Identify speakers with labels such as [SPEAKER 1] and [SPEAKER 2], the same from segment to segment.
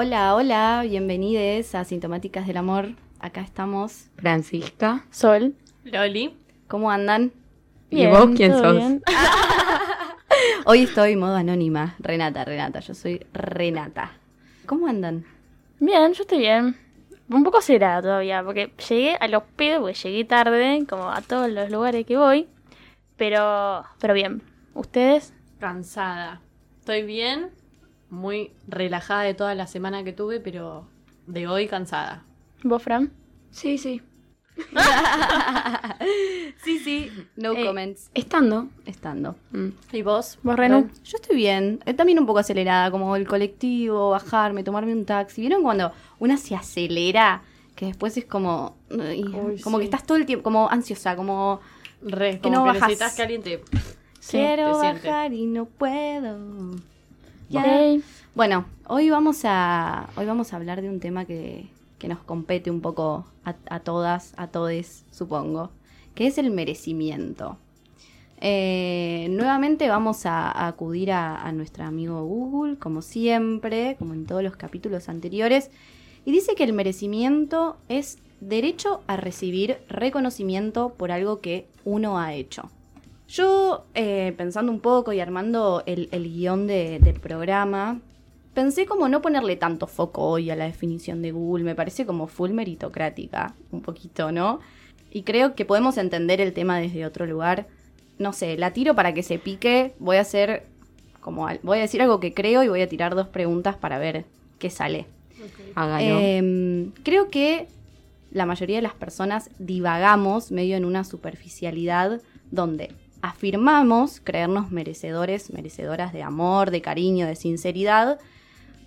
[SPEAKER 1] Hola, hola, bienvenidos a Sintomáticas del Amor. Acá estamos.
[SPEAKER 2] Francisca.
[SPEAKER 3] Sol.
[SPEAKER 4] Loli.
[SPEAKER 1] ¿Cómo andan?
[SPEAKER 2] ¿Y vos quién
[SPEAKER 3] todo
[SPEAKER 2] sos?
[SPEAKER 3] bien.
[SPEAKER 1] Hoy estoy modo anónima. Renata, Renata, yo soy Renata. ¿Cómo andan?
[SPEAKER 3] Bien, yo estoy bien. Un poco cerrada todavía, porque llegué a los pedos, porque llegué tarde, como a todos los lugares que voy. Pero, pero bien. ¿Ustedes?
[SPEAKER 4] Cansada. Estoy bien, muy relajada de toda la semana que tuve, pero de hoy cansada.
[SPEAKER 3] ¿Vos, Fran?
[SPEAKER 2] Sí, sí.
[SPEAKER 1] sí, sí, no
[SPEAKER 2] Eh,
[SPEAKER 1] comments.
[SPEAKER 2] Estando.
[SPEAKER 1] Estando.
[SPEAKER 2] Mm.
[SPEAKER 4] ¿Y vos?
[SPEAKER 3] ¿Vos, Renu?
[SPEAKER 1] Yo estoy bien, eh, también un poco acelerada, como el colectivo, bajarme, tomarme un taxi. ¿Vieron cuando una se acelera? Que después es como. ay,
[SPEAKER 4] Uy,
[SPEAKER 1] como
[SPEAKER 4] sí.
[SPEAKER 1] que estás todo el tiempo, como ansiosa, como.
[SPEAKER 4] Re,
[SPEAKER 1] Que
[SPEAKER 4] como
[SPEAKER 1] no
[SPEAKER 4] que
[SPEAKER 1] bajas.
[SPEAKER 4] necesitas que alguien te...
[SPEAKER 1] Quiero
[SPEAKER 4] te siente.
[SPEAKER 1] bajar y no puedo.
[SPEAKER 3] Ok.
[SPEAKER 1] Bueno, hoy vamos a. Hoy vamos a hablar de un tema que, que nos compete un poco a, a todas, a todes, supongo. Que es el merecimiento. Eh, nuevamente vamos a, a acudir a, a nuestro amigo Google, como siempre, como en todos los capítulos anteriores, y dice que el merecimiento es derecho a recibir reconocimiento por algo que uno ha hecho. Yo, eh, pensando un poco y armando el, el guion de- del programa, pensé como no ponerle tanto foco hoy a la definición de Google, me parece como full meritocrática, un poquito, ¿no? Y creo que podemos entender el tema desde otro lugar. No sé, la tiro para que se pique, voy a hacer como al- voy a decir algo que creo y voy a tirar dos preguntas para ver qué sale.
[SPEAKER 2] Hágalo.
[SPEAKER 1] Em, creo que la mayoría de las personas divagamos medio en una superficialidad donde afirmamos creernos merecedores, merecedoras de amor, de cariño, de sinceridad,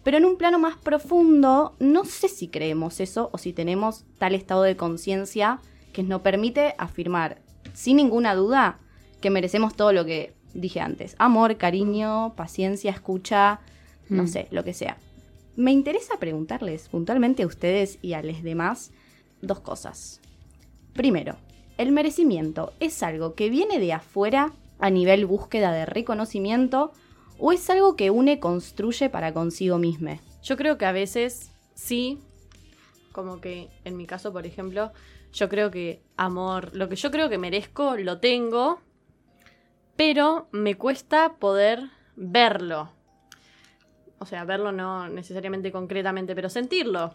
[SPEAKER 1] pero en un plano más profundo no sé si creemos eso o si tenemos tal estado de conciencia que nos permite afirmar sin ninguna duda que merecemos todo lo que dije antes. Amor, cariño, paciencia, escucha, no
[SPEAKER 2] Mm.
[SPEAKER 1] sé, lo que sea. Me interesa preguntarles puntualmente a ustedes y a los demás dos cosas. Primero, ¿el merecimiento es algo que viene de afuera a nivel búsqueda de reconocimiento o es algo que une construye para consigo mismo?
[SPEAKER 4] Yo creo que a veces sí, como que en mi caso, por ejemplo, yo creo que amor, lo que yo creo que merezco, lo tengo, pero me cuesta poder verlo. O sea, verlo no necesariamente concretamente, pero sentirlo.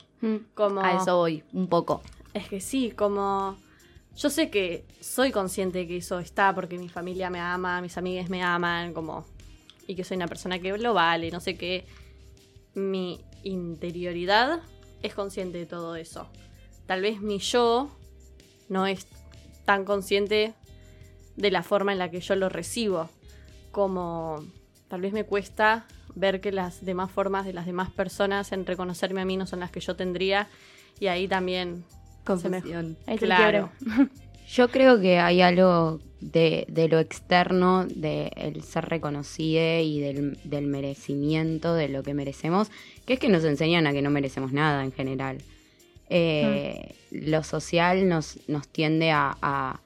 [SPEAKER 4] Como...
[SPEAKER 1] A eso voy, un poco.
[SPEAKER 4] Es que sí, como yo sé que soy consciente de que eso está porque mi familia me ama, mis amigas me aman, como y que soy una persona que lo vale, no sé qué. Mi interioridad es consciente de todo eso. Tal vez mi yo no es tan consciente de la forma en la que yo lo recibo. Como tal vez me cuesta ver que las demás formas de las demás personas en reconocerme a mí no son las que yo tendría. Y ahí también
[SPEAKER 1] Confusión.
[SPEAKER 3] Te
[SPEAKER 4] Claro.
[SPEAKER 2] Yo creo que hay algo de, de lo externo, del el ser reconocido y del, del merecimiento de lo que merecemos, que es que nos enseñan a que no merecemos nada en general. Eh, Lo social nos, nos tiende a, a,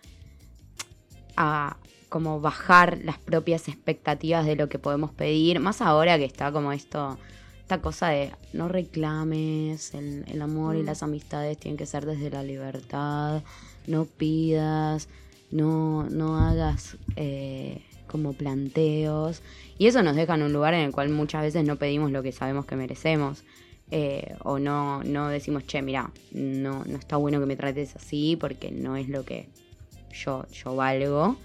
[SPEAKER 2] a como bajar las propias expectativas de lo que podemos pedir, más ahora que está como esto, esta cosa de no reclames, el, el amor y
[SPEAKER 4] Mm.
[SPEAKER 2] las amistades tienen que ser desde la libertad, no pidas, no, no hagas eh, como planteos. Y eso nos deja en un lugar en el cual muchas veces no pedimos lo que sabemos que merecemos. eh, o no, no decimos, che, mira, no, no está bueno que me trates así porque no es lo que yo, yo valgo.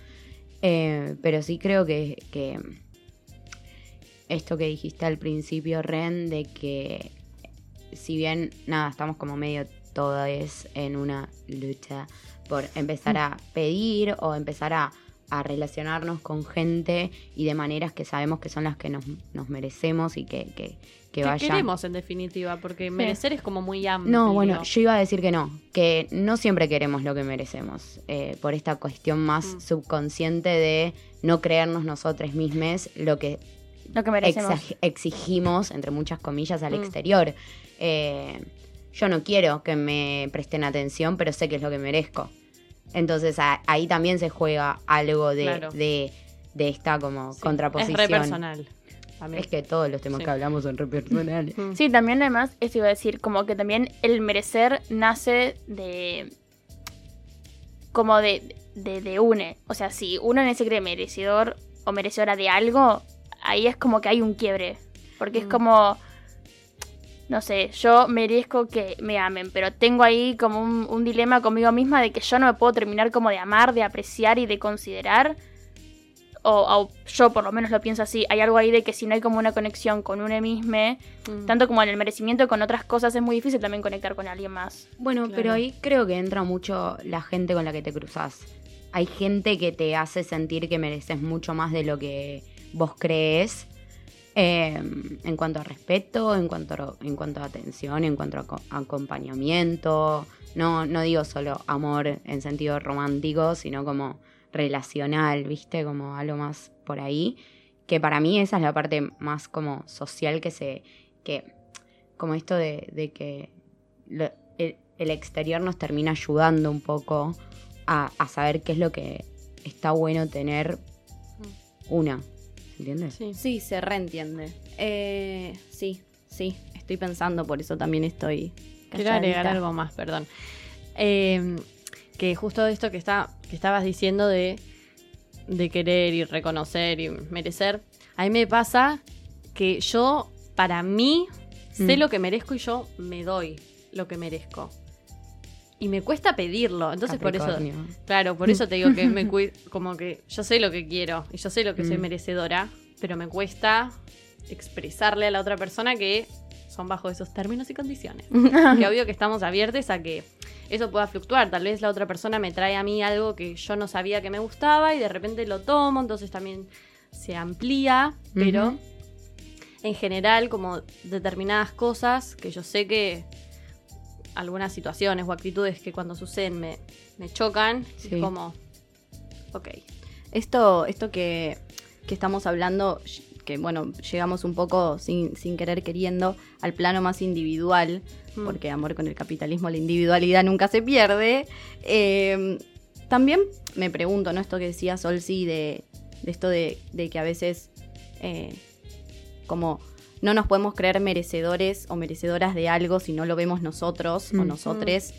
[SPEAKER 2] Eh, pero sí creo que, que esto que dijiste al principio, Ren, de que si bien, nada, estamos como medio todos en una lucha por empezar a pedir o empezar a, a relacionarnos con gente y de maneras que sabemos que son las que nos, nos merecemos y que, que, que
[SPEAKER 4] ¿Qué
[SPEAKER 2] vaya.
[SPEAKER 4] queremos en definitiva? Porque merecer es como muy amplio.
[SPEAKER 2] No, bueno, yo iba a decir que no, que no siempre queremos lo que merecemos, eh, por esta cuestión más
[SPEAKER 4] Mm.
[SPEAKER 2] subconsciente de no creernos nosotros mismos lo que
[SPEAKER 3] Lo que merecemos.
[SPEAKER 2] exigimos, entre muchas comillas, al
[SPEAKER 4] Mm.
[SPEAKER 2] exterior. Eh, yo no quiero que me presten atención, pero sé que es lo que merezco. Entonces a- ahí también se juega algo de,
[SPEAKER 4] Claro.
[SPEAKER 2] de, de esta como
[SPEAKER 4] Sí,
[SPEAKER 2] contraposición.
[SPEAKER 4] Es re personal. También.
[SPEAKER 2] Es que todos los temas
[SPEAKER 4] Sí.
[SPEAKER 2] que hablamos son re personales.
[SPEAKER 4] Mm.
[SPEAKER 3] Sí, también además, eso iba a decir, como que también el merecer nace de... como de, de, de une. O sea, si uno no se cree merecedor o merecedora de algo, ahí es como que hay un quiebre. Porque es
[SPEAKER 4] Mm.
[SPEAKER 3] como... No sé, yo merezco que me amen, pero tengo ahí como un, un dilema conmigo misma de que yo no me puedo terminar como de amar, de apreciar y de considerar. O, o yo por lo menos lo pienso así. Hay algo ahí de que si no hay como una conexión con uno mismo,
[SPEAKER 4] Mm.
[SPEAKER 3] tanto como en el merecimiento con otras cosas, es muy difícil también conectar con alguien más.
[SPEAKER 2] Bueno,
[SPEAKER 4] Claro.
[SPEAKER 2] pero ahí creo que entra mucho la gente con la que te cruzas. Hay gente que te hace sentir que mereces mucho más de lo que vos crees. eh, en cuanto a respeto, en cuanto a, en cuanto a atención, en cuanto a aco- acompañamiento. No, no digo solo amor en sentido romántico, sino como relacional, ¿viste? Como algo más por ahí. Que para mí esa es la parte más como social que se. que como esto de, de que lo- el, el exterior nos termina ayudando un poco a, a saber qué es lo que está bueno tener una. ¿Entiendes?
[SPEAKER 4] Sí.
[SPEAKER 1] Sí, se reentiende. Eh, sí, sí, estoy pensando, por eso también estoy.
[SPEAKER 4] Quiero agregar
[SPEAKER 1] calladita.
[SPEAKER 4] algo más, perdón. Eh, que justo esto que, está, que estabas diciendo de, de querer y reconocer y merecer, a mí me pasa que yo, para mí, sé
[SPEAKER 2] Mm.
[SPEAKER 4] lo que merezco y yo me doy lo que merezco. Y me cuesta pedirlo, entonces por eso... Claro, por eso te digo que me cui- como que yo sé lo que quiero y yo sé lo que soy
[SPEAKER 2] Mm.
[SPEAKER 4] merecedora, pero me cuesta expresarle a la otra persona que son bajo esos términos y condiciones. que obvio que estamos abiertos a que eso pueda fluctuar. Tal vez la otra persona me trae a mí algo que yo no sabía que me gustaba y de repente lo tomo, entonces también se amplía, pero en general como determinadas cosas que yo sé que algunas situaciones o actitudes que cuando suceden me, me chocan,
[SPEAKER 2] Sí.
[SPEAKER 4] es como, ok.
[SPEAKER 1] Esto, esto que, que estamos hablando, que bueno, llegamos un poco sin, sin querer queriendo al plano más individual,
[SPEAKER 4] Mm.
[SPEAKER 1] porque amor con el capitalismo, la individualidad nunca se pierde. Eh, también me pregunto, ¿no? Esto que decía Solsi de, de esto de, de que a veces eh, como no nos podemos creer merecedores o merecedoras de algo si no lo vemos nosotros o
[SPEAKER 2] Mm.
[SPEAKER 1] nosotres.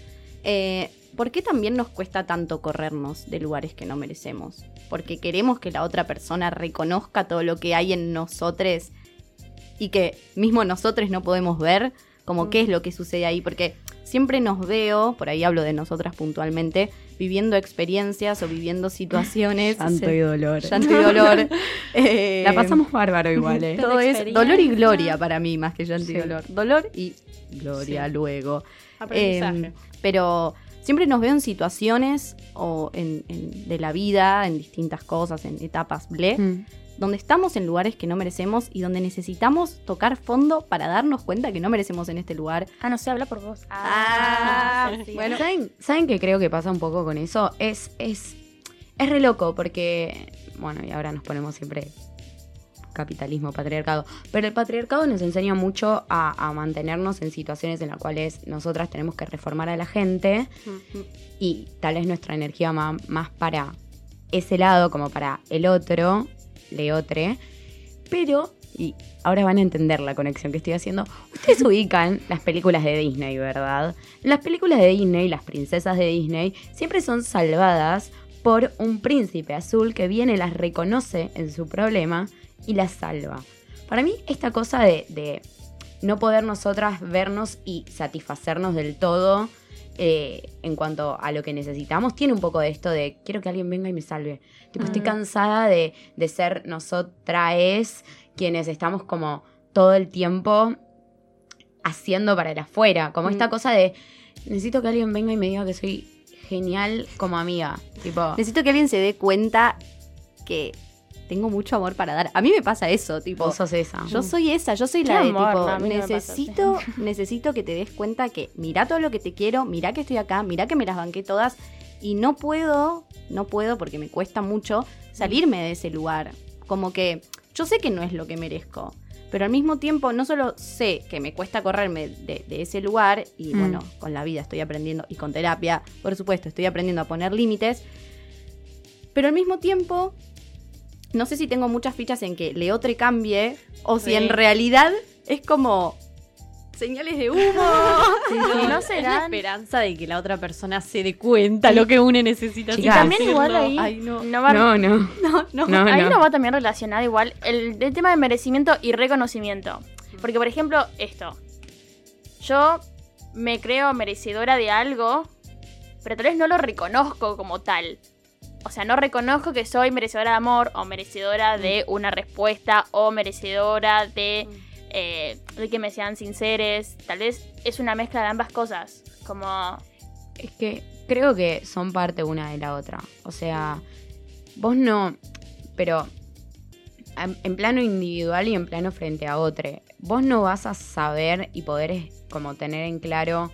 [SPEAKER 1] Eh, ¿Por qué también nos cuesta tanto corrernos de lugares que no merecemos? Porque queremos que la otra persona reconozca todo lo que hay en nosotros y que mismo nosotros no podemos ver, como
[SPEAKER 4] Mm.
[SPEAKER 1] qué es lo que sucede ahí, porque siempre nos veo, por ahí hablo de nosotras puntualmente, viviendo experiencias o viviendo situaciones.
[SPEAKER 2] Llanto y dolor.
[SPEAKER 1] llanto y dolor. Eh,
[SPEAKER 2] La pasamos bárbaro igual, ¿eh?
[SPEAKER 1] todo es dolor y gloria para mí, más que llanto y
[SPEAKER 2] Sí.
[SPEAKER 1] dolor. Dolor y gloria
[SPEAKER 4] Sí.
[SPEAKER 1] luego.
[SPEAKER 4] Aprendizaje.
[SPEAKER 1] Eh, pero siempre nos veo en situaciones o en, en- de la vida, en distintas cosas, en etapas, ble,
[SPEAKER 2] Mm.
[SPEAKER 1] Donde estamos en lugares que no merecemos y donde necesitamos tocar fondo para darnos cuenta que no merecemos en este lugar.
[SPEAKER 3] Ah, no sé, habla por vos.
[SPEAKER 1] Ah,
[SPEAKER 3] sí.
[SPEAKER 1] bueno.
[SPEAKER 2] ¿Saben, ¿Saben qué creo que pasa un poco con eso? Es, es, es re loco porque, bueno, y ahora nos ponemos siempre capitalismo, patriarcado, pero el patriarcado nos enseña mucho a, a mantenernos en situaciones en las cuales nosotras tenemos que reformar a la gente y tal vez nuestra energía ma- más para ese lado como para el otro, leotre, pero, y ahora van a entender la conexión que estoy haciendo, ustedes ubican las películas de Disney, ¿verdad? Las películas de Disney, las princesas de Disney, siempre son salvadas por un príncipe azul que viene, las reconoce en su problema y las salva. Para mí, esta cosa de, de no poder nosotras vernos y satisfacernos del todo eh, en cuanto a lo que necesitamos, tiene un poco de esto de quiero que alguien venga y me salve. Tipo, estoy
[SPEAKER 3] Mm.
[SPEAKER 2] cansada de, de ser nosotras quienes estamos como todo el tiempo haciendo para el afuera. Como esta
[SPEAKER 1] Mm.
[SPEAKER 2] cosa de necesito que alguien venga y me diga que soy genial como amiga. Tipo,
[SPEAKER 1] Necesito que alguien se dé cuenta que tengo mucho amor para dar. A mí me pasa eso, tipo.
[SPEAKER 2] vos sos esa.
[SPEAKER 1] Yo soy esa, yo soy la de
[SPEAKER 3] amor,
[SPEAKER 1] tipo,
[SPEAKER 3] no, pasa
[SPEAKER 1] necesito, necesito que te des cuenta que mira todo lo que te quiero, mira que estoy acá, mira que me las banqué todas y no puedo, no puedo porque me cuesta mucho salirme de ese lugar. Como que yo sé que no es lo que merezco, pero al mismo tiempo no solo sé que me cuesta correrme de, de ese lugar y
[SPEAKER 2] Mm.
[SPEAKER 1] bueno, con la vida estoy aprendiendo y con terapia, por supuesto, estoy aprendiendo a poner límites, pero al mismo tiempo no sé si tengo muchas fichas en que le otro cambie o si
[SPEAKER 4] Sí.
[SPEAKER 1] en realidad es como señales de humo.
[SPEAKER 3] No
[SPEAKER 4] Es la esperanza de que la otra persona se dé cuenta lo que une necesita.
[SPEAKER 3] Y también igual ahí
[SPEAKER 1] Ay, no.
[SPEAKER 3] no va,
[SPEAKER 2] No, no.
[SPEAKER 1] No, no.
[SPEAKER 2] No,
[SPEAKER 3] ahí
[SPEAKER 2] no.
[SPEAKER 3] no va también relacionado igual el, el tema de merecimiento y reconocimiento. Porque, por ejemplo, esto. Yo me creo merecedora de algo, pero tal vez no lo reconozco como tal. O sea, no reconozco que soy merecedora de amor o merecedora de una respuesta o merecedora de, eh, de que me sean sinceres. Tal vez es una mezcla de ambas cosas. Como...
[SPEAKER 2] Es que creo que son parte una de la otra. O sea, vos no. Pero en plano individual y en plano frente a otro, vos no vas a saber y poder como tener en claro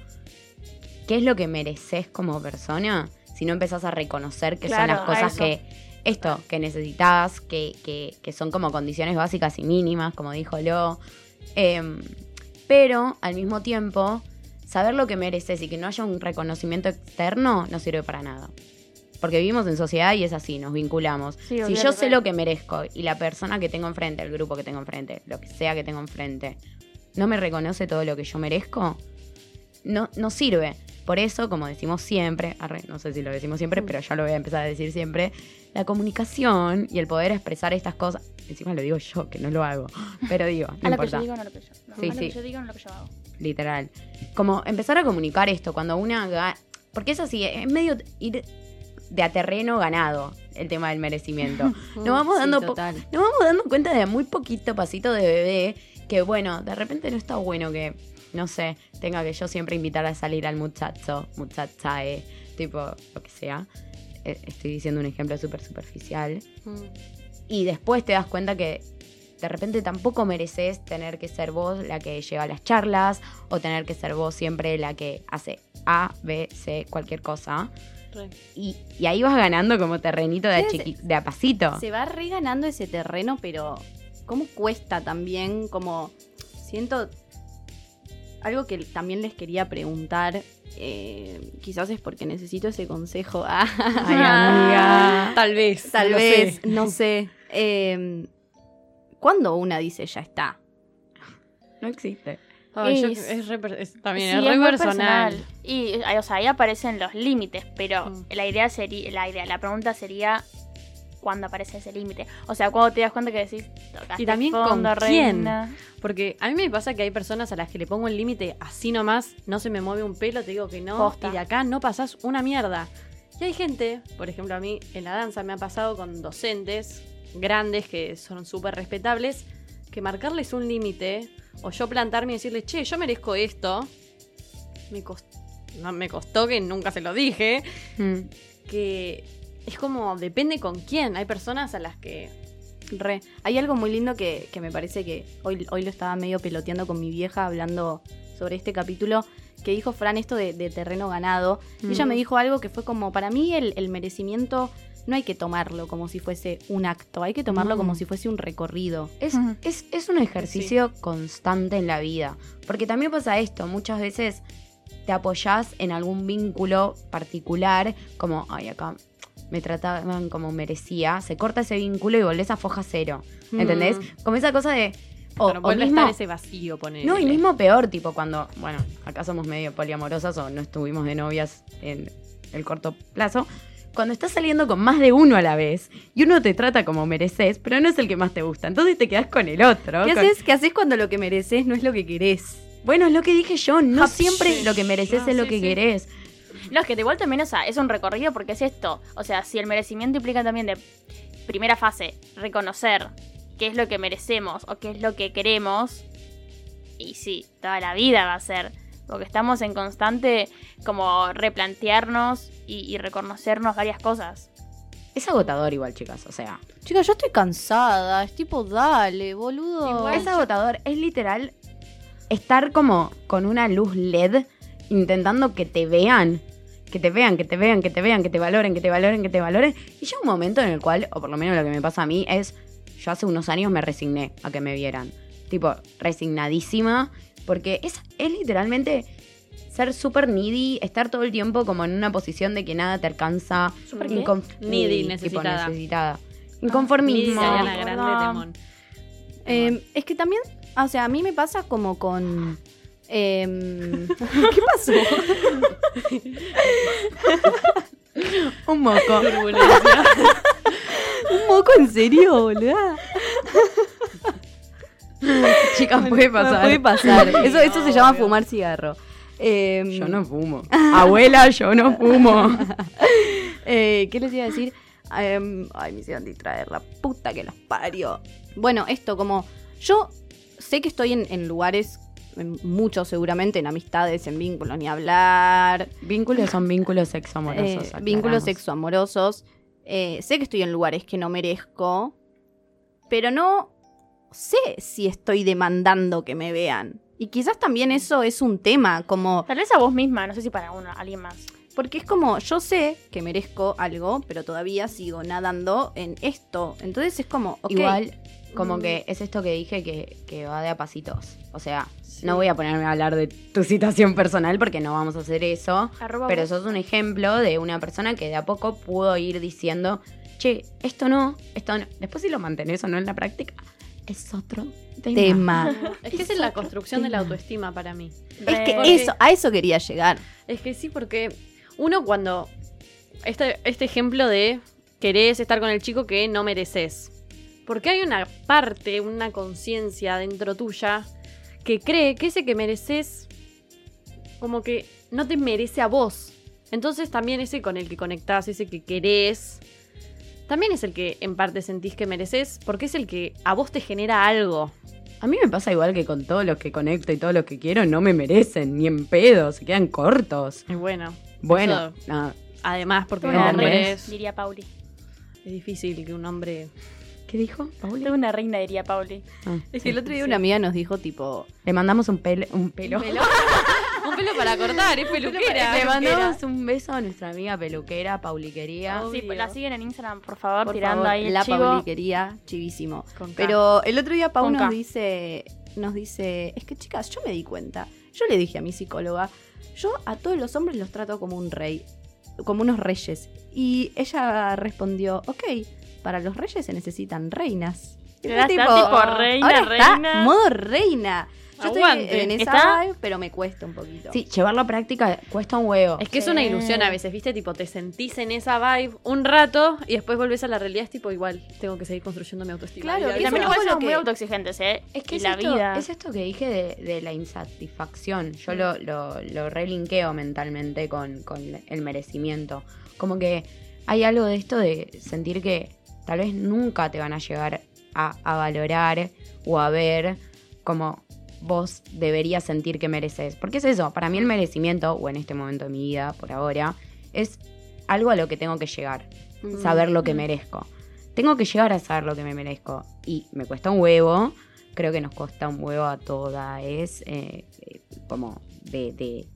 [SPEAKER 2] qué es lo que mereces como persona si no empezás a reconocer que son las cosas que. Esto, que necesitas, que, que, que son como condiciones básicas y mínimas, como dijo Lo. Em, pero al mismo tiempo, saber lo que mereces y que no haya un reconocimiento externo no sirve para nada. Porque vivimos en sociedad y es así, nos vinculamos.
[SPEAKER 3] Sí,
[SPEAKER 2] si yo sé lo que merezco y la persona que tengo enfrente, el grupo que tengo enfrente, lo que sea que tengo enfrente, no me reconoce todo lo que yo merezco, no, no sirve. Por eso, como decimos siempre, arre, no sé si lo decimos siempre, pero ya lo voy a empezar a decir siempre, la comunicación y el poder expresar estas cosas, encima lo digo yo, que no lo hago, pero digo, no
[SPEAKER 3] a lo que yo digo, no lo que yo. No,
[SPEAKER 2] Sí,
[SPEAKER 3] a lo que yo digo, no lo que yo hago.
[SPEAKER 2] literal. Como empezar a comunicar esto cuando una... Porque es así, es medio ir de a terreno ganado el tema del merecimiento. Nos vamos,
[SPEAKER 1] Sí,
[SPEAKER 2] dando nos vamos dando cuenta de muy poquito pasito de bebé que, bueno, de repente no está bueno que, no sé, tenga que yo siempre invitar a salir al muchacho, muchachae, tipo, lo que sea. Eh, Estoy diciendo un ejemplo súper superficial
[SPEAKER 4] Mm.
[SPEAKER 2] y después te das cuenta que de repente tampoco mereces tener que ser vos la que lleva las charlas o tener que ser vos siempre la que hace A, B, C, cualquier cosa. Y, y ahí vas ganando como terrenito de a,
[SPEAKER 1] Sí,
[SPEAKER 2] chiqui- de a pasito.
[SPEAKER 1] Se va reganando ese terreno, pero ¿cómo cuesta también? Como siento algo que también les quería preguntar. eh, quizás es porque necesito ese consejo. Ah,
[SPEAKER 2] Ay, amiga.
[SPEAKER 4] Tal vez.
[SPEAKER 1] Tal
[SPEAKER 4] no
[SPEAKER 1] vez,
[SPEAKER 4] sé.
[SPEAKER 1] no sé. Eh, ¿Cuándo una dice ya está?
[SPEAKER 2] No existe.
[SPEAKER 4] Yo- es re es- también
[SPEAKER 3] Sí,
[SPEAKER 4] es re
[SPEAKER 3] muy
[SPEAKER 4] personal.
[SPEAKER 3] Y, o sea, ahí aparecen los límites, pero
[SPEAKER 4] Mm.
[SPEAKER 3] la idea sería, la idea, la pregunta sería cuándo aparece ese límite. O sea, cuando te das cuenta que decís, tocaste
[SPEAKER 4] Y también con
[SPEAKER 3] fondo,
[SPEAKER 4] quién.
[SPEAKER 3] reina.
[SPEAKER 4] Porque a mí me pasa que hay personas a las que le pongo el límite así nomás, no se me mueve un pelo, te digo que no,
[SPEAKER 3] Posta.
[SPEAKER 4] y de acá no pasás una mierda. Y hay gente, por ejemplo a mí en la danza me ha pasado con docentes grandes que son súper respetables, que marcarles un límite, o yo plantarme y decirles, che, yo merezco esto, me costó, no, me costó que nunca se lo dije,
[SPEAKER 2] Mm.
[SPEAKER 4] que es como, depende con quién, hay personas a las que...
[SPEAKER 1] Re. Hay algo muy lindo que, que me parece que hoy, hoy lo estaba medio peloteando con mi vieja hablando sobre este capítulo, que dijo Fran esto de, de terreno ganado. Y ella
[SPEAKER 2] Mm.
[SPEAKER 1] me dijo algo que fue como, para mí el, el merecimiento no hay que tomarlo como si fuese un acto, hay que tomarlo
[SPEAKER 2] No.
[SPEAKER 1] como si fuese un recorrido.
[SPEAKER 2] Es, es, es un ejercicio constante en la vida. Porque también pasa esto, muchas veces te apoyás en algún vínculo particular, como, ay, acá me trataban como merecía, se corta ese vínculo y volvés a foja cero. ¿Entendés? Como esa cosa de... O,
[SPEAKER 4] Bueno,
[SPEAKER 2] o
[SPEAKER 4] vuelve
[SPEAKER 2] mismo-
[SPEAKER 4] a estar ese vacío, poner.
[SPEAKER 2] no, y mismo peor, tipo cuando, bueno, acá somos medio poliamorosas o no estuvimos de novias en el corto plazo. Cuando estás saliendo con más de uno a la vez y uno te trata como mereces, pero no es el que más te gusta, entonces te quedás con el otro.
[SPEAKER 1] ¿Qué
[SPEAKER 2] con-
[SPEAKER 1] haces? ¿Qué haces cuando lo que mereces no es lo que querés?
[SPEAKER 2] Bueno, es lo que dije yo, no siempre lo que mereces es lo
[SPEAKER 4] sí,
[SPEAKER 2] que
[SPEAKER 4] sí.
[SPEAKER 2] querés.
[SPEAKER 3] No, es que de igual también, o sea, es un recorrido porque es esto. O sea, si el merecimiento implica también de primera fase, reconocer qué es lo que merecemos o qué es lo que queremos. Y sí, toda la vida va a ser. Porque estamos en constante como replantearnos y, y reconocernos varias cosas.
[SPEAKER 2] Es agotador igual, chicas, o sea,
[SPEAKER 1] Chicas, yo estoy cansada. Es tipo, dale, boludo.
[SPEAKER 4] Igual
[SPEAKER 2] es agotador, es literal estar como con una luz LED intentando que te vean, que te vean, que te vean, que te vean, que te valoren, que te valoren, que te valoren. Y llega un momento en el cual, o por lo menos lo que me pasa a mí, es, yo hace unos años me resigné a que me vieran. Tipo, resignadísima, porque es, es literalmente ser súper needy, estar todo el tiempo como en una posición de que nada te alcanza.
[SPEAKER 3] ¿Súper qué?
[SPEAKER 4] Needy,
[SPEAKER 2] tipo
[SPEAKER 4] necesitada.
[SPEAKER 2] necesitada. Inconformismo.
[SPEAKER 4] Grande Temón.
[SPEAKER 1] Eh, es que también, o sea, a mí me pasa como con... em, ¿Qué pasó?
[SPEAKER 2] Un moco.
[SPEAKER 1] ¿Un moco en serio, boluda?
[SPEAKER 2] Chicas, puede pasar.
[SPEAKER 1] Puede pasar. Eso, eso se llama
[SPEAKER 4] Obvio.
[SPEAKER 1] fumar cigarro. Em,
[SPEAKER 2] Yo no fumo. Abuela, yo no fumo.
[SPEAKER 1] Eh, ¿Qué les iba a decir? Em, ay, me hicieron distraer la puta que los parió. Bueno, esto, como. Yo sé que estoy en, en lugares, en muchos seguramente, en amistades, en vínculos, ni hablar.
[SPEAKER 2] Vínculos son vínculos sexoamorosos.
[SPEAKER 1] eh, vínculos sexoamorosos. Eh, sé que estoy en lugares que no merezco, pero no sé si estoy demandando que me vean. Y quizás también eso es un tema, como
[SPEAKER 3] Tal vez a vos misma, no sé si para uno, alguien más.
[SPEAKER 1] porque es como, yo sé que merezco algo, pero todavía sigo nadando en esto. Entonces es como, ok,
[SPEAKER 2] Igual, como que es esto que dije que, que va de a pasitos. O sea,
[SPEAKER 4] Sí.
[SPEAKER 2] no voy a ponerme a hablar de tu situación personal porque no vamos a hacer eso.
[SPEAKER 3] Arroba
[SPEAKER 2] Pero
[SPEAKER 3] vos.
[SPEAKER 2] sos un ejemplo de una persona que de a poco pudo ir diciendo, che, esto no, esto no. Después si lo mantenés o no en la práctica, es otro tema.
[SPEAKER 1] tema.
[SPEAKER 4] Es que esa es la construcción de la autoestima para mí.
[SPEAKER 1] es que eso, a eso quería llegar.
[SPEAKER 4] Es que sí, porque uno cuando. Este, este ejemplo de querés estar con el chico que no mereces. Porque hay una parte, una conciencia dentro tuya que cree que ese que mereces, como que no te merece a vos. Entonces también ese con el que conectás, ese que querés, también es el que en parte sentís que mereces, porque es el que a vos te genera algo.
[SPEAKER 2] A mí me pasa igual que con todos los que conecto y todos los que quiero, no me merecen, ni en pedo, se quedan cortos.
[SPEAKER 4] Y bueno,
[SPEAKER 2] Bueno, nada.
[SPEAKER 4] además, porque
[SPEAKER 3] una
[SPEAKER 2] ¿entendés?
[SPEAKER 3] reina,
[SPEAKER 4] hombres.
[SPEAKER 3] diría Pauli.
[SPEAKER 4] Es difícil que un hombre.
[SPEAKER 2] ¿Qué dijo, Pauli?
[SPEAKER 3] Una reina, diría Pauli.
[SPEAKER 2] Ah,
[SPEAKER 1] Es
[SPEAKER 2] sí.
[SPEAKER 1] que el otro día una amiga nos dijo, tipo,
[SPEAKER 2] Le mandamos un, pele- un pelo.
[SPEAKER 4] un pelo para cortar, es peluquera.
[SPEAKER 2] Le mandamos un beso a nuestra amiga peluquera, Pauliquería.
[SPEAKER 4] Obvio.
[SPEAKER 3] Sí, pues la siguen en Instagram, por favor,
[SPEAKER 1] por
[SPEAKER 3] tirando
[SPEAKER 1] favor,
[SPEAKER 3] ahí el
[SPEAKER 1] la
[SPEAKER 3] chivo.
[SPEAKER 1] pauliquería, chivísimo. Pero el otro día Pau nos dice, nos dice, es que chicas, yo me di cuenta. Yo le dije a mi psicóloga, yo a todos los hombres los trato como un rey, como unos reyes. Y ella respondió, ok, para los reyes se necesitan reinas.
[SPEAKER 3] Era está tipo reina,
[SPEAKER 1] ahora está
[SPEAKER 3] reina.
[SPEAKER 1] modo reina. Yo
[SPEAKER 4] Aguante.
[SPEAKER 1] estoy en esa
[SPEAKER 3] ¿Está?
[SPEAKER 1] vibe, pero me cuesta un poquito.
[SPEAKER 2] Sí, llevarlo a práctica cuesta un huevo.
[SPEAKER 4] Es que es una ilusión a veces, ¿viste? Tipo, te sentís en esa vibe un rato y después volvés a la realidad. Es tipo, igual, tengo que seguir construyendo mi autoestima.
[SPEAKER 1] Claro,
[SPEAKER 4] Y
[SPEAKER 3] también igual somos muy autoexigentes, ¿eh?
[SPEAKER 2] Es que
[SPEAKER 3] y
[SPEAKER 2] es,
[SPEAKER 3] la
[SPEAKER 2] esto,
[SPEAKER 3] vida.
[SPEAKER 2] es esto que dije de, de la insatisfacción. Yo lo, lo, lo relinqueo mentalmente con, con el merecimiento. Como que hay algo de esto de sentir que tal vez nunca te van a llegar a, a valorar o a ver como vos deberías sentir que mereces. Porque es eso, para mí el merecimiento, o en este momento de mi vida, por ahora, es algo a lo que tengo que llegar
[SPEAKER 1] Mm.
[SPEAKER 2] saber lo que merezco. Tengo que llegar a saber lo que me merezco. Y me cuesta un huevo. Creo que nos cuesta un huevo a todas. Es eh, eh, como de, de,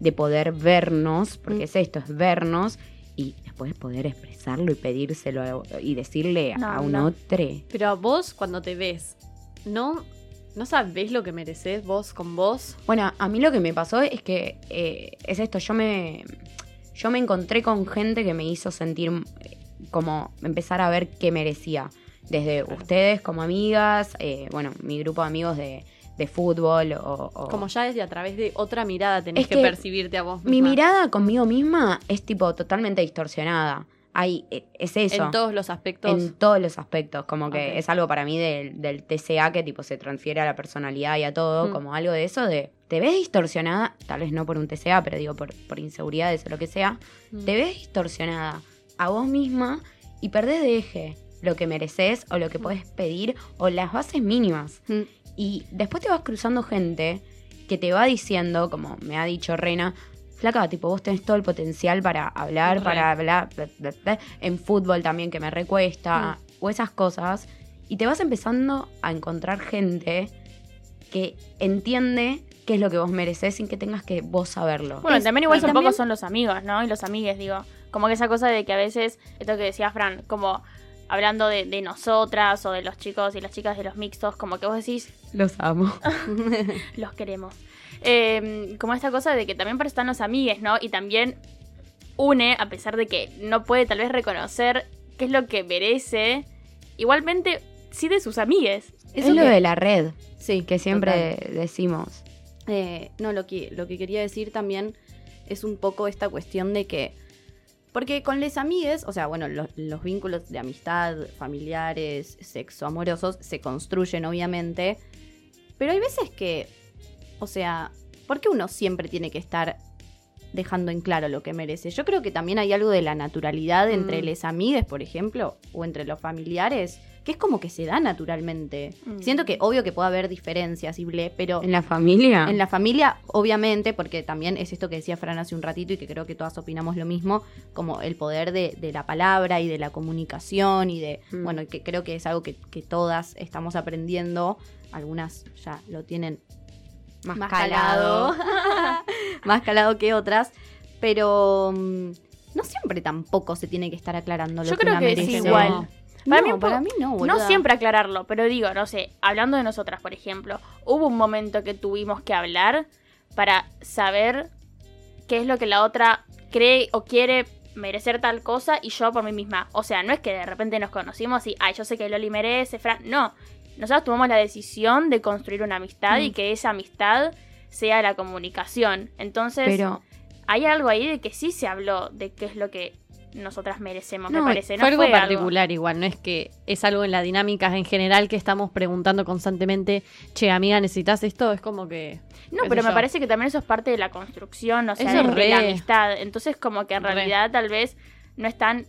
[SPEAKER 2] de poder vernos, porque
[SPEAKER 1] Mm.
[SPEAKER 2] es esto, es vernos y después poder y pedírselo a- y decirle
[SPEAKER 3] No,
[SPEAKER 2] a un
[SPEAKER 3] no.
[SPEAKER 2] otro.
[SPEAKER 4] Pero a vos, cuando te ves, ¿no, ¿no sabés lo que mereces vos con vos?
[SPEAKER 2] Bueno, a mí lo que me pasó es que eh, es esto, yo me, yo me encontré con gente que me hizo sentir eh, como empezar a ver qué merecía. Desde ustedes como amigas, eh, bueno, mi grupo de amigos de, de fútbol o... o-
[SPEAKER 4] Como ya desde a través de otra mirada tenés
[SPEAKER 2] Es
[SPEAKER 4] que,
[SPEAKER 2] que
[SPEAKER 4] percibirte a vos
[SPEAKER 2] Mi
[SPEAKER 4] misma.
[SPEAKER 2] mirada conmigo misma es tipo totalmente distorsionada. Hay, eh, es eso.
[SPEAKER 4] En todos los aspectos.
[SPEAKER 2] En todos los aspectos, como que es algo para mí del, del TCA que tipo se transfiere a la personalidad y a todo,
[SPEAKER 4] Mm.
[SPEAKER 2] como algo de eso de, te ves distorsionada, tal vez no por un TCA, pero digo por, por inseguridades o lo que sea,
[SPEAKER 4] Mm.
[SPEAKER 2] te ves distorsionada a vos misma y perdés de eje lo que mereces o lo que podés pedir o las bases mínimas.
[SPEAKER 1] Mm.
[SPEAKER 2] Y después te vas cruzando gente que te va diciendo, como me ha dicho Rena, flaca, tipo, vos tenés todo el potencial para hablar,
[SPEAKER 4] Re.
[SPEAKER 2] para hablar, bla, bla, bla, en fútbol también que me recuesta, o esas cosas. Y te vas empezando a encontrar gente que entiende qué es lo que vos mereces sin que tengas que vos saberlo.
[SPEAKER 3] Bueno,
[SPEAKER 1] Es-
[SPEAKER 3] también igual pocos son los amigos, ¿no? Y los amigues, digo. Como que esa cosa de que a veces, esto que decía Fran, como hablando de, de nosotras o de los chicos y las chicas de los mixtos, como que vos decís,
[SPEAKER 2] Los amo.
[SPEAKER 3] los queremos. Eh, como esta cosa de que también para están los amigues, ¿no? Y también une, a pesar de que no puede tal vez reconocer qué es lo que merece. Igualmente, sí de sus amigues.
[SPEAKER 2] es lo
[SPEAKER 1] que-
[SPEAKER 2] de la red,
[SPEAKER 1] Sí,
[SPEAKER 2] que siempre decimos.
[SPEAKER 1] Eh, no, lo que, lo que quería decir también es un poco esta cuestión de que. Porque con les amigues, o sea, bueno, lo- los vínculos de amistad, familiares, sexo, amorosos, se construyen, obviamente. Pero hay veces que. O sea, ¿por qué uno siempre tiene que estar dejando en claro lo que merece? Yo creo que también hay algo de la naturalidad entre
[SPEAKER 4] Mm.
[SPEAKER 1] les amigues, por ejemplo, o entre los familiares, que es como que se da naturalmente.
[SPEAKER 3] Mm.
[SPEAKER 1] Siento que obvio que puede haber diferencias y ble, pero
[SPEAKER 2] En la familia.
[SPEAKER 1] en la familia, obviamente, porque también es esto que decía Fran hace un ratito y que creo que todas opinamos lo mismo, como el poder de, de la palabra y de la comunicación y de,
[SPEAKER 2] Mm.
[SPEAKER 1] bueno, que creo que es algo que, que todas estamos aprendiendo, algunas ya lo tienen
[SPEAKER 2] más,
[SPEAKER 1] más
[SPEAKER 2] calado.
[SPEAKER 1] más calado que otras, pero mm, no siempre tampoco se tiene que estar aclarando lo
[SPEAKER 3] Yo
[SPEAKER 1] que
[SPEAKER 3] creo
[SPEAKER 1] una
[SPEAKER 3] que es
[SPEAKER 1] merece.
[SPEAKER 3] Igual.
[SPEAKER 1] No,
[SPEAKER 3] Para mí
[SPEAKER 1] para no,
[SPEAKER 3] No siempre aclararlo, pero digo, no sé, hablando de nosotras, por ejemplo, hubo un momento que tuvimos que hablar para saber qué es lo que la otra cree o quiere merecer tal cosa y yo por mí misma. O sea, no es que de repente nos conocimos y, ay, yo sé que Loli merece, Fran. No, nosotros tomamos la decisión de construir una amistad y
[SPEAKER 1] Mm.
[SPEAKER 3] que esa amistad sea la comunicación. Entonces,
[SPEAKER 2] Pero
[SPEAKER 3] hay algo ahí de que sí se habló de qué es lo que nosotras merecemos,
[SPEAKER 2] No,
[SPEAKER 3] me parece. No
[SPEAKER 4] fue algo
[SPEAKER 3] fue
[SPEAKER 4] particular igual, no es que es algo en la dinámica en general que estamos preguntando constantemente, che, amiga, ¿necesitas esto? Es como que...
[SPEAKER 3] No, pero me
[SPEAKER 4] yo.
[SPEAKER 3] parece que también eso es parte de la construcción, o sea,
[SPEAKER 4] Eso
[SPEAKER 3] de, de la amistad. Entonces, como que en
[SPEAKER 4] Re.
[SPEAKER 3] realidad tal vez no es tan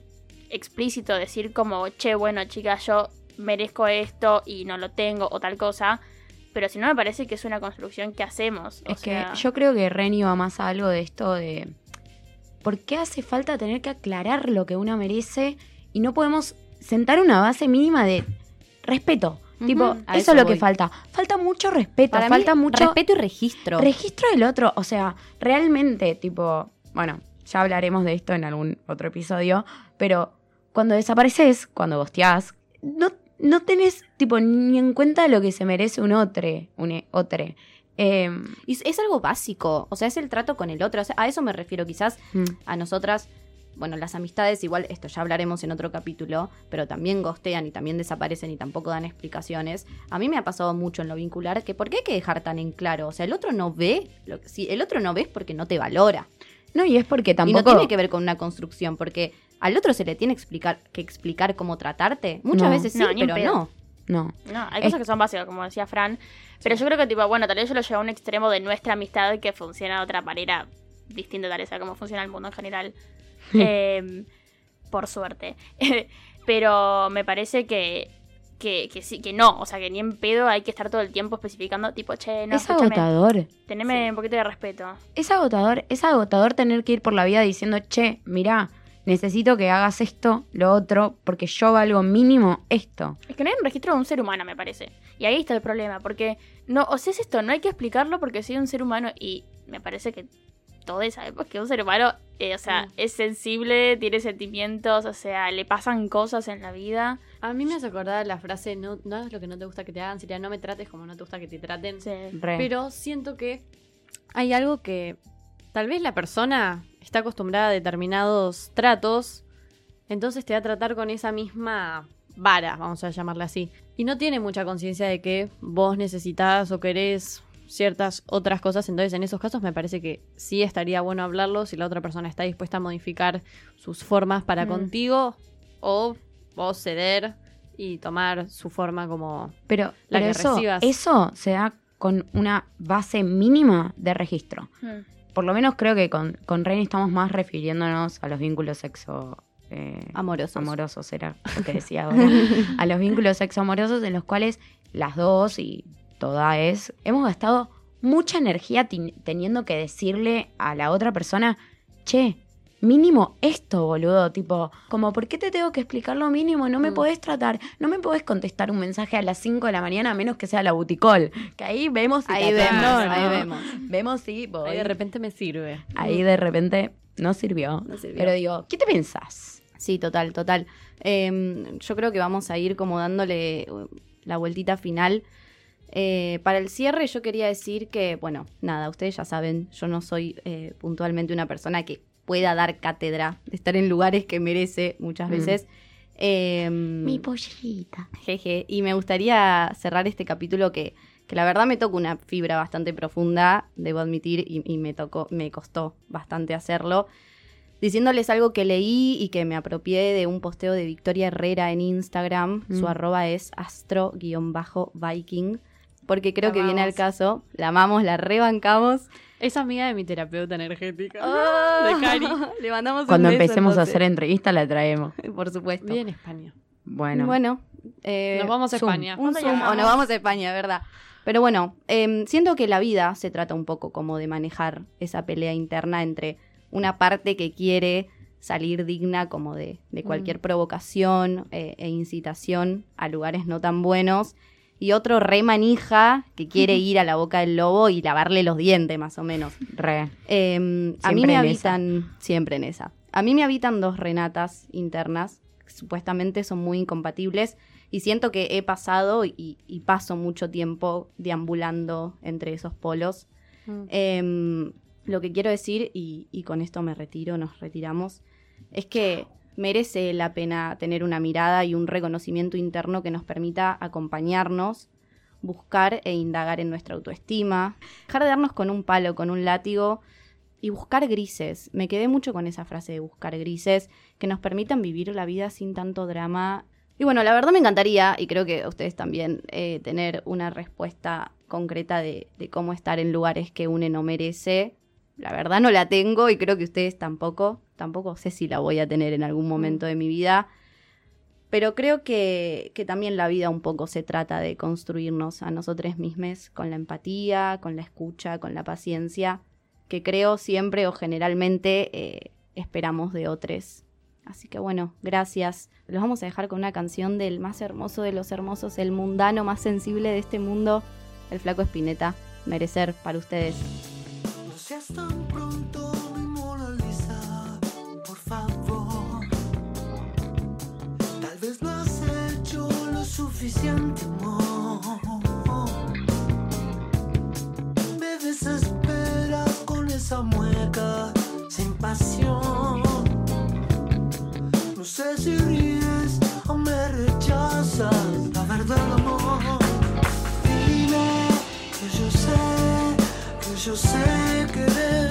[SPEAKER 3] explícito decir como, che, bueno, chica, yo merezco esto y no lo tengo o tal cosa. Pero si no, me parece que es una construcción que hacemos. o
[SPEAKER 2] es que yo creo que Reni va más a algo de esto de ¿por qué hace falta tener que aclarar lo que uno merece y no podemos sentar una base mínima de respeto? Tipo, eso,
[SPEAKER 1] eso
[SPEAKER 2] es lo
[SPEAKER 1] voy.
[SPEAKER 2] que falta. Falta mucho respeto,
[SPEAKER 1] Para
[SPEAKER 2] falta
[SPEAKER 1] mí,
[SPEAKER 2] mucho
[SPEAKER 1] respeto y registro.
[SPEAKER 2] registro del otro. O sea, realmente, tipo, bueno, ya hablaremos de esto en algún otro episodio, pero cuando desapareces, cuando bosteás, no, no tenés, tipo, ni en cuenta lo que se merece un otro, un e- otro. Em,
[SPEAKER 1] Y es- es algo básico, o sea, es el trato con el otro. O sea, a eso me refiero quizás
[SPEAKER 2] mm.
[SPEAKER 1] a nosotras. Bueno, las amistades, igual esto ya hablaremos en otro capítulo, pero también gostean y también desaparecen y tampoco dan explicaciones. A mí me ha pasado mucho en lo vincular que ¿por qué hay que dejar tan en claro? O sea, el otro no ve, lo que- si el otro no ve es porque no te valora.
[SPEAKER 2] No, y es porque
[SPEAKER 1] Y
[SPEAKER 2] tampoco...
[SPEAKER 1] no tiene que ver con una construcción, porque al otro se le tiene explicar, que explicar cómo tratarte. Muchas
[SPEAKER 2] No.
[SPEAKER 1] veces sí,
[SPEAKER 3] No,
[SPEAKER 1] pero no.
[SPEAKER 2] No.
[SPEAKER 3] No, hay
[SPEAKER 2] Es-
[SPEAKER 3] cosas que son básicas, como decía Fran. Pero yo creo que, tipo, bueno, tal vez yo lo llevo a un extremo de nuestra amistad que funciona de otra manera distinta, tal vez a cómo funciona el mundo en general. Eh, por suerte. Pero me parece que, que, que sí, que no. O sea, que ni en pedo hay que estar todo el tiempo especificando, tipo, che, no,
[SPEAKER 2] es agotador.
[SPEAKER 3] teneme un poquito de respeto.
[SPEAKER 2] Es agotador. Es agotador tener que ir por la vida diciendo, che, mirá, necesito que hagas esto, lo otro, porque yo valgo mínimo esto.
[SPEAKER 3] Es que no hay un registro de un ser humano, me parece. Y ahí está el problema, porque no, o sea, es esto, no hay que explicarlo porque soy un ser humano y me parece que todos sabemos que un ser humano, eh, o sea,
[SPEAKER 4] Mm.
[SPEAKER 3] es sensible, tiene sentimientos, o sea, le pasan cosas en la vida.
[SPEAKER 4] A mí me hace acordar la frase, no, no hagas lo que no te gusta que te hagan, sería no me trates como no te gusta que te traten.
[SPEAKER 3] Sí.
[SPEAKER 4] Pero siento que hay algo que tal vez la persona está acostumbrada a determinados tratos, entonces te va a tratar con esa misma vara, vamos a llamarla así. Y no tiene mucha conciencia de que vos necesitas o querés ciertas otras cosas, entonces en esos casos me parece que sí estaría bueno hablarlo si la otra persona está dispuesta a modificar sus formas para
[SPEAKER 3] Mm.
[SPEAKER 4] contigo o vos ceder y tomar su forma como
[SPEAKER 2] pero
[SPEAKER 4] la
[SPEAKER 2] pero
[SPEAKER 4] que
[SPEAKER 2] eso,
[SPEAKER 4] recibas.
[SPEAKER 2] eso se da con una base mínima de registro.
[SPEAKER 3] Mm.
[SPEAKER 2] Por lo menos creo que con, con estamos más refiriéndonos a los vínculos sexo... eh,
[SPEAKER 1] Amorosos.
[SPEAKER 2] amorosos era lo que decía ahora. a los vínculos sexoamorosos en los cuales las dos y toda es hemos gastado mucha energía teniendo que decirle a la otra persona, che, mínimo esto, boludo, tipo, como, ¿por qué te tengo que explicar lo mínimo? No me
[SPEAKER 4] Mm.
[SPEAKER 2] podés tratar, no me podés contestar un mensaje a las 5 de la mañana a menos que sea la buticol, que ahí vemos si
[SPEAKER 1] Ahí
[SPEAKER 2] te
[SPEAKER 1] vemos,
[SPEAKER 2] atendó,
[SPEAKER 1] ahí
[SPEAKER 2] ¿no?
[SPEAKER 1] vemos.
[SPEAKER 2] Vemos si voy.
[SPEAKER 4] Ahí de repente me sirve.
[SPEAKER 2] Ahí de repente no sirvió.
[SPEAKER 1] No sirvió.
[SPEAKER 2] Pero digo, ¿qué te pensás?
[SPEAKER 1] Sí, total, total. Eh, yo creo que vamos a ir como dándole uh, la vueltita final. Eh, para el cierre yo quería decir que, bueno, nada, ustedes ya saben, yo no soy eh, puntualmente una persona que pueda dar cátedra de estar en lugares que merece muchas
[SPEAKER 2] Mm.
[SPEAKER 1] veces. Em,
[SPEAKER 2] Mi pollita.
[SPEAKER 1] Jeje. Y me gustaría cerrar este capítulo que, que la verdad me toca una fibra bastante profunda, debo admitir, y, y me tocó, me costó bastante hacerlo. Diciéndoles algo que leí y que me apropié de un posteo de Victoria Herrera en Instagram. Su
[SPEAKER 2] Mm.
[SPEAKER 1] arroba es astro-viking. Porque creo
[SPEAKER 4] La
[SPEAKER 1] que viene al caso. La amamos, la rebancamos.
[SPEAKER 4] Es amiga de mi terapeuta energética.
[SPEAKER 1] Ah,
[SPEAKER 4] De Cari.
[SPEAKER 1] Le mandamos un
[SPEAKER 2] Cuando
[SPEAKER 1] beso,
[SPEAKER 2] empecemos a hacer entrevistas la traemos.
[SPEAKER 1] Por supuesto.
[SPEAKER 4] Vive en España.
[SPEAKER 2] Bueno.
[SPEAKER 1] Bueno, eh,
[SPEAKER 4] Nos vamos a
[SPEAKER 2] Zoom.
[SPEAKER 4] España.
[SPEAKER 1] un
[SPEAKER 3] ¿Cuándo
[SPEAKER 1] Zoom, o nos vamos a España, ¿verdad? Pero bueno, em, siento que la vida se trata un poco como de manejar esa pelea interna entre una parte que quiere salir digna como de, de cualquier provocación eh, e incitación a lugares no tan buenos y otro re manija que quiere ir a la boca del lobo y lavarle los dientes más o menos.
[SPEAKER 2] Re.
[SPEAKER 1] Eh, a mí me
[SPEAKER 2] en
[SPEAKER 1] habitan, siempre en esa. A mí me habitan dos Renatas internas, que supuestamente son muy incompatibles, y siento que he pasado y, y paso mucho tiempo deambulando entre esos polos.
[SPEAKER 4] Mm.
[SPEAKER 1] Eh, lo que quiero decir, y, y con esto me retiro, nos retiramos, es que merece la pena tener una mirada y un reconocimiento interno que nos permita acompañarnos, buscar e indagar en nuestra autoestima, dejar de darnos con un palo, con un látigo y buscar grises. Me quedé mucho con esa frase de buscar grises que nos permitan vivir la vida sin tanto drama. Y bueno, la verdad me encantaría, y creo que a ustedes también, eh, tener una respuesta concreta de, de cómo estar en lugares que une no merece. La verdad no la tengo y creo que ustedes tampoco. Tampoco sé si la voy a tener en algún momento de mi vida. Pero creo que, que también la vida un poco se trata de construirnos a nosotros mismos con la empatía, con la escucha, con la paciencia, que creo siempre o generalmente eh, esperamos de otros. Así que bueno, gracias. Los vamos a dejar con una canción del más hermoso de los hermosos, el mundano más sensible de este mundo, el flaco Espineta. Merecer para ustedes.
[SPEAKER 5] Tan pronto, mi Mona por favor. Tal vez no has hecho lo suficiente, amor. Me desesperas con esa mueca sin pasión. No sé si ríes o me rechazas, la verdad, amor. Que yo sé querer